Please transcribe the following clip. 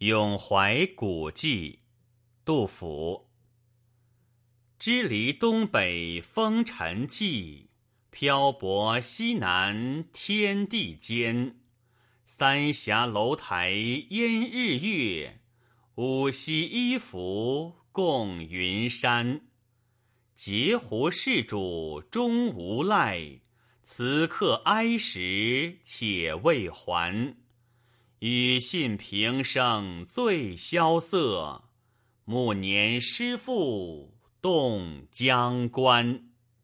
咏怀古迹，杜甫。支离东北风尘际，漂泊西南天地间。三峡楼台烟日月，五溪一浮共云山。截胡事主终无赖，此客哀时且未还。与信平生最萧瑟，暮年诗赋动江关。